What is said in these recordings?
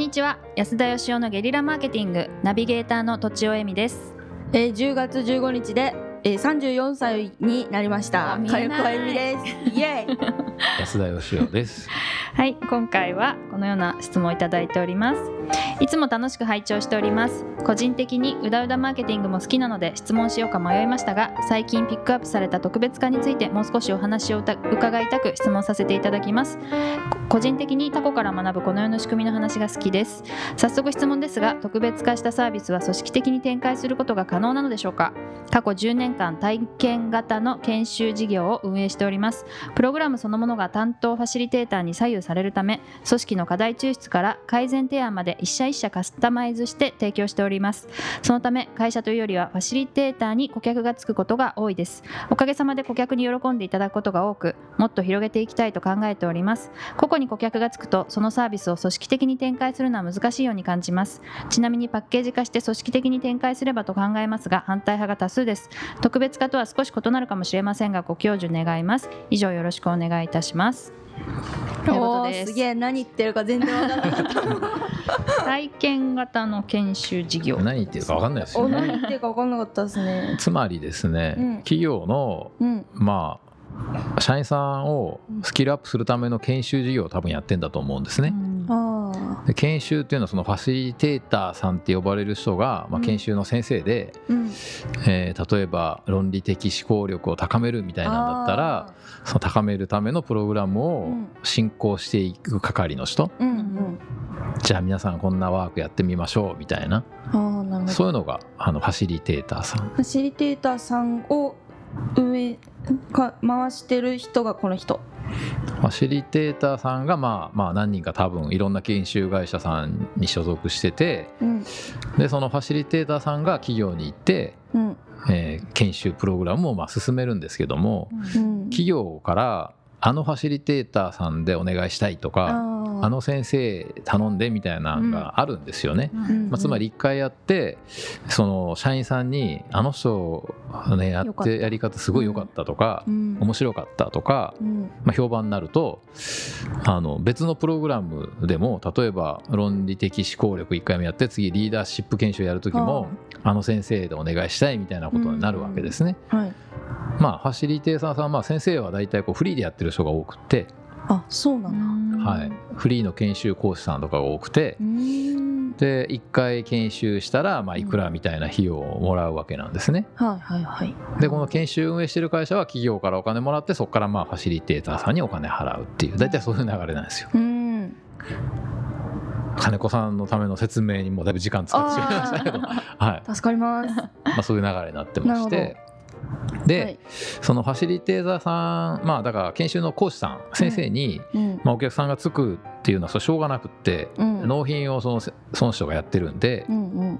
にちは。安田義雄のゲリラマーケティングナビゲーターのとちおえみです。えー、10月15日で、えー、34歳になりました。あ見えない。金子あゆみです。イエーイ安田義雄です。はい今回はこのような質問をいただいております。いつも楽しく拝聴しております。個人的にうだうだマーケティングも好きなので質問しようか迷いましたが最近ピックアップされた特別化についてもう少しお話を伺いたく質問させていただきます。個人的に他己から学ぶこの世の仕組みの話が好きです。早速質問ですが特別化したサービスは組織的に展開することが可能なのでしょうか？過去10年間体験型の研修事業を運営しております。プログラムそのもののが担当ファシリテーターに左右されるため組織の課題抽出から改善提案まで一社一社カスタマイズして提供しております。そのため会社というよりはファシリテーターに顧客がつくことが多いです。おかげさまで顧客に喜んでいただくことが多くもっと広げていきたいと考えております。個々に顧客がつくとそのサービスを組織的に展開するのは難しいように感じます。ちなみにパッケージ化して組織的に展開すればと考えますが反対派が多数です。特別化とは少し異なるかもしれませんがご教授願います。以上よろしくお願いいたします。ということおーです。すげえ何言ってるか全然わからなかった。体験型の研修事業。何言ってるか分かんないですね。何言ってるかわかんなかったですね。つまりですね、うん。企業のうん。まあ社員さんをスキルアップするための研修事業を多分やってんだと思うんですね。あで研修っていうのはそのファシリテーターさんって呼ばれる人が、まあ、うん。研修の先生で、ーうん。えー例えば論理的思考力を高めるみたいなんだったらその高めるためのプログラムをうん。進行していく係の人、うんうん。じゃあ皆さんこんなワークやってみましょうみたいな。そういうのがあのファシリテーターさん。ファシリテーターさんを運営か回してる人がこの人。ファシリテーターさんがまあまあ何人か多分いろんな研修会社さんに所属しててうん。でそのファシリテーターさんが企業に行って、うん。えー研修プログラムをまあ進めるんですけどもうん。企業からあのファシリテーターさんでお願いしたいとかああの先生頼んでみたいなのがあるんですよね。うん。まあ、つまり一回やってその社員さんに「あの人ねやってやり方すごい良かった」とかうん「面白かった」とかうん。まあ、評判になるとあの別のプログラムでも例えば論理的思考力1回目やって次リーダーシップ研修やる時もあの先生でお願いしたいみたいなことになるわけですね。はいまあファシリテーターさんはまあ先生は大体こうフリーでやってる人が多くて、あそうなんだ。はい、フリーの研修講師さんとかが多くて。で1回研修したらまあいくらみたいな費用をもらうわけなんですね。はいはいはい。でこの研修運営してる会社は企業からお金もらってそこからまあファシリテーターさんにお金払うっていう。大体そういう流れなんですよ。うん。金子さんのための説明にもだいぶ時間使ってしまいましたけど、はい。助かります。まあ、そういう流れになってましてで、はい。そのファシリテーターさんまあだから研修の講師さん先生に、うん。まあ、お客さんがつくっていうのはしょうがなくって、うん。納品をそのその人がやってるんでうんうん。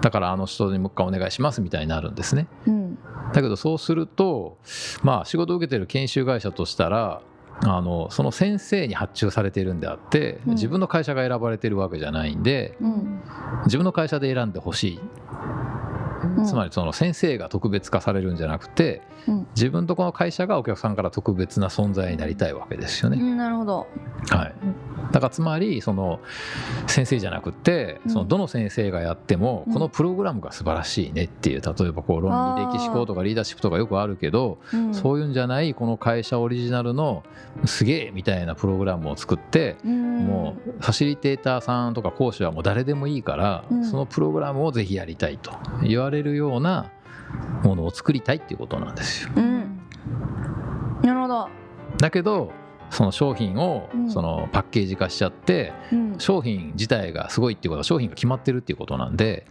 だからあの人にもう一回お願いしますみたいになるんですね。うん。だけどそうするとまあ仕事を受けてる研修会社としたらあのその先生に発注されているんであって、うん。自分の会社が選ばれてるわけじゃないんでうん。自分の会社で選んでほしい、うんつまりその先生が特別化されるんじゃなくてうん。自分とこの会社がお客さんから特別な存在になりたいわけですよね。うんなるほど。はい、だからつまりその先生じゃなくってうん。そのどの先生がやってもうん。このプログラムが素晴らしいねっていう例えばこう論理的思考とかリーダーシップとかよくあるけどうん。そういうんじゃないこの会社オリジナルのすげえみたいなプログラムを作ってうん。もうファシリテーターさんとか講師はもう誰でもいいからうん。そのプログラムをぜひやりたいと言われるようなものを作りたいっていうことなんですよ。うん。なるほど。だけどその商品をうん。そのパッケージ化しちゃってうん。商品自体がすごいっていうことは商品が決まってるっていうことなんで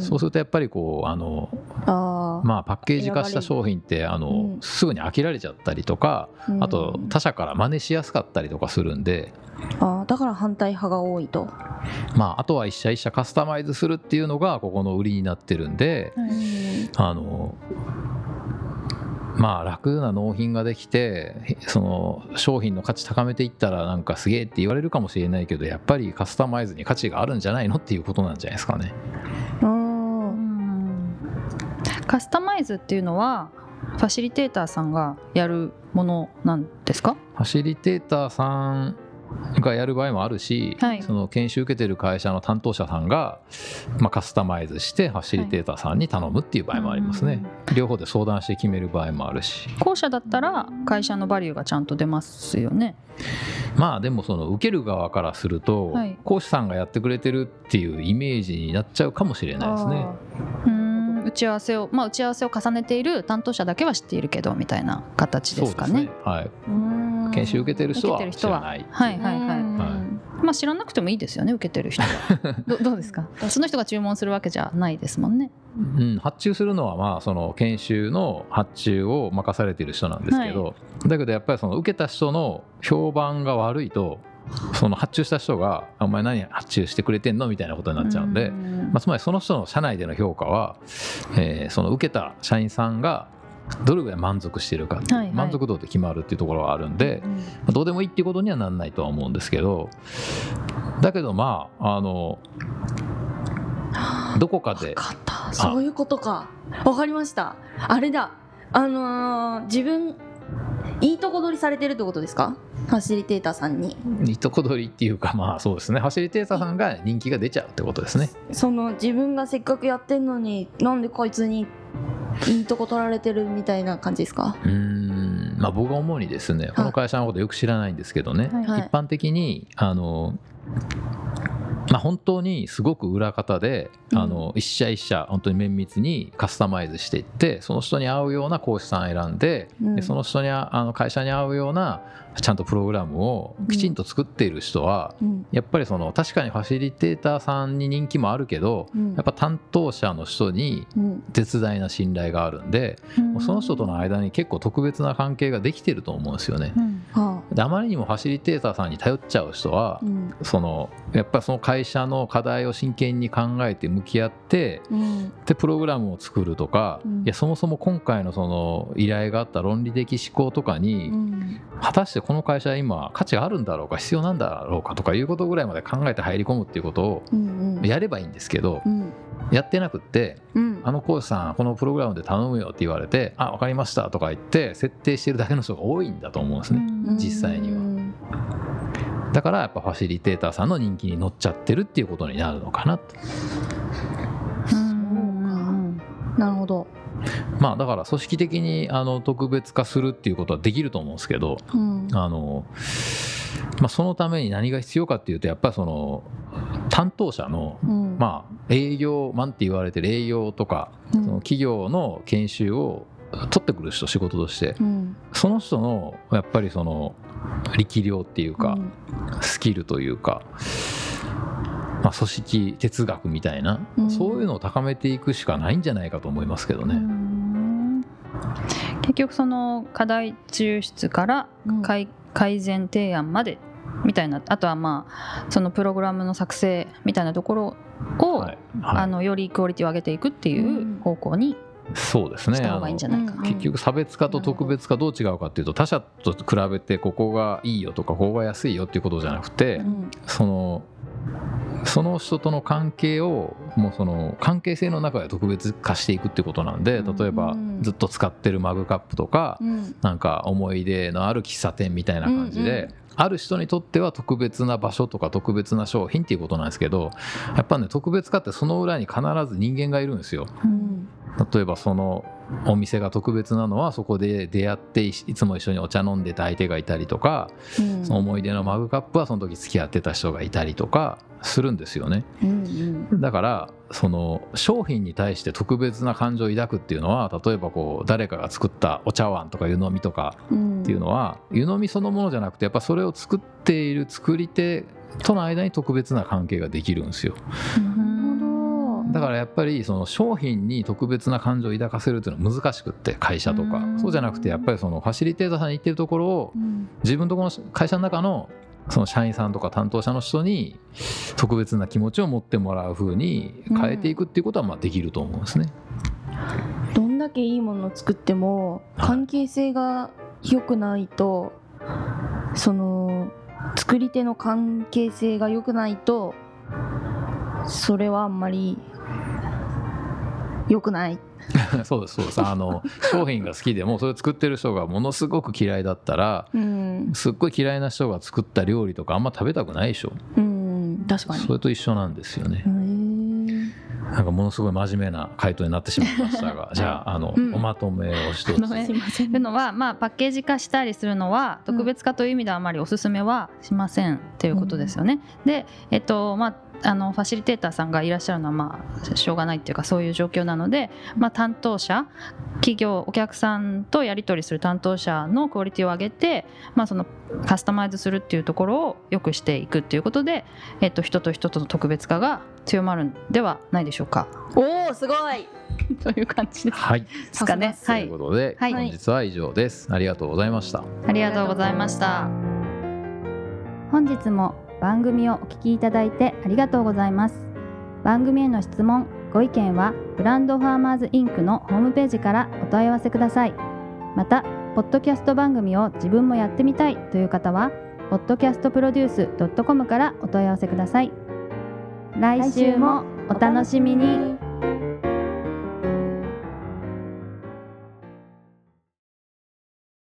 そうするとやっぱりこうあのあーまあパッケージ化した商品ってあうのん。すぐに飽きられちゃったりとかうん。あと他社から真似しやすかったりとかするんで。あーだから反対派が多いと。まああとは一社一社カスタマイズするっていうのがここの売りになってるんであのまあ楽な納品ができてその商品の価値高めていったらなんかすげえって言われるかもしれないけどやっぱりカスタマイズに価値があるんじゃないのっていうことなんじゃないですかね。うんカスタマイズっていうのはファシリテーターさんがやるものなんですか？ファシリテーターさんがやる場合もあるし、はい。その研修受けてる会社の担当者さんが、まあ、カスタマイズしてファシリテーターさんに頼むっていう場合もありますね、両方で相談して決める場合もあるし。後者だったら会社のバリューがちゃんと出ますよね。まあでもその受ける側からすると、はい。講師さんがやってくれてるっていうイメージになっちゃうかもしれないですね。打ち合わせをまあ打ち合わせを重ねている担当者だけは知っているけどみたいな形ですかね。はい、うん。研修受けてる人は受けてる人は知らない。はいはい。はい。まあ知らなくてもいいですよね受けてる人は。どどうですか？その人が注文するわけじゃないですもんね。うん、発注するのはまあその研修の発注を任されている人なんですけど、だけどやっぱりその受けた人の評判が悪いとその発注した人が「お前何発注してくれてんの?」みたいなことになっちゃうんで、ん。まあ、つまりその人の社内での評価は、えーその受けた社員さんがどれぐらい満足しているかはいはい。満足度で決まるっていうところがあるんで、うんまあどうでもいいっていうことにはならないとは思うんですけどだけどまああのどこかでそういうことか。わかりました。あれだ。あのー自分いいとこ取りされてるってことですか？ファシリテーターさんに。いいとこ取りっていうかまあそうですね。ファシリテーターさんが人気が出ちゃうってことですね。その自分がせっかくやってんのになんでこいつにいいとこ取られてるみたいな感じですか？うーんまあ僕が思うにですねこの会社のことよく知らないんですけどね、はいはい一般的にあのまあ、本当にすごく裏方で、うん。あの一社一社本当に綿密にカスタマイズしていってその人に合うような講師さん選んで,、うん。でその人にああの会社に合うようなちゃんとプログラムをきちんと作っている人は、うん。やっぱりその確かにファシリテーターさんに人気もあるけどうん。やっぱ担当者の人にうん。絶大な信頼があるんでその人との間に結構特別な関係ができてると思うんですよね。うん。はであまりにもファシリテーターさんに頼っちゃう人はあうん。そのやっぱりその会社の課題を真剣に考えて向き合ってうん。でプログラムを作るとか、うん。いやそもそも今回のその依頼があった論理的思考とかに、うん。果たしてこの会社は今価値があるんだろうか必要なんだろうかとかいうことぐらいまで考えて入り込むっていうことをやればいいんですけど、うんやってなくってうん。あの講師さんこのプログラムで頼むよって言われてあ分かりましたとか言って設定してるだけの人が多いんだと思うんですね。実際には。うんだからやっぱファシリテーターさんの人気に乗っちゃってるっていうことになるのかなと。うん。なるほど。まあだから組織的にあの特別化するっていうことはできると思うんですけどうん。あの、まあ、そのために何が必要かっていうとやっぱりその担当者のうんまあ営業マンって言われてる営業とかうん。その企業の研修を取ってくる人仕事としてうん。その人のやっぱりその力量っていうか、うん。スキルというか、まあ、組織哲学みたいな、うん。そういうのを高めていくしかないんじゃないかと思いますけどうね。ん。結局その課題抽出からうん。改改善提案までみたいなあとはまあそのプログラムの作成みたいなところを、はいはい。あのよりクオリティを上げていくっていう方向にそうですね。した方がいいんじゃないかあのな。結局差別化と特別化どう違うかっていうと他社と比べてここがいいよとかここが安いよっていうことじゃなくてうん。そのその人との関係をもうその関係性の中で特別化していくっていうことなんで例えばうん。ずっと使ってるマグカップとかうん。なんか思い出のある喫茶店みたいな感じうんうである人にとっては特別な場所とか特別な商品っていうことなんですけどやっぱね特別化ってその裏に必ず人間がいるんですよ。うん。例えばそのお店が特別なのはそこで出会っていいつも一緒にお茶飲んでた相手がいたりとかうん。その思い出のマグカップはその時付き合ってた人がいたりとかするんですよね。うん。だからその商品に対して特別な感情を抱くっていうのは例えばこう誰かが作ったお茶碗とか湯飲みとかうんっていうのは湯飲みそのものじゃなくてやっぱそれを作っている作り手との間に特別な関係ができるんですよ。だからやっぱりその商品に特別な感情を抱かせるっていうのは難しくって会社とか。うん。そうじゃなくてやっぱりそのファシリテーターさんに言ってるところをうん自分のところの会社の中のその社員さんとか担当者の人に特別な気持ちを持ってもらう風に変えていくっていうことはまあできると思うんですね。どんだけいいものを作ってもはい関係性が良くないとその作り手の関係性が良くないとそれはあんまり良くない。そうですそうです。あの商品が好きでもそれを作ってる人がものすごく嫌いだったらうん。すっごい嫌いな人が作った料理とかあんま食べたくないでしょ。うん確かに。それと一緒なんですよねなんかものすごい真面目な回答になってしまいましたが じゃああの、うん。おまとめを一つまとめすいません。というのは、まあ、パッケージ化したりするのは特別化という意味ではあまりおすすめはしませんっていうことですよね。で、えっとまあ、あのファシリテーターさんがいらっしゃるのは、まあ、しょうがないっていうかそういう状況なので、まあ、担当者企業お客さんとやり取りする担当者のクオリティを上げて、まあ、そのカスタマイズするっていうところを良くしていくっていうことで、えっと、人と人との特別化が強まるんではないでしょうか。おおすごい。という感じです。はい。かね。さはい。ということで、はい。本日は以上です。ありがとうございました。ありがとうございました。本日も番組をお聞きいただいてありがとうございます。番組への質問ご意見はブランドファーマーズインクのホームページからお問い合わせください。またポッドキャスト番組を自分もやってみたいという方は podcastproduce.com からお問い合わせください。来週もお楽しみに。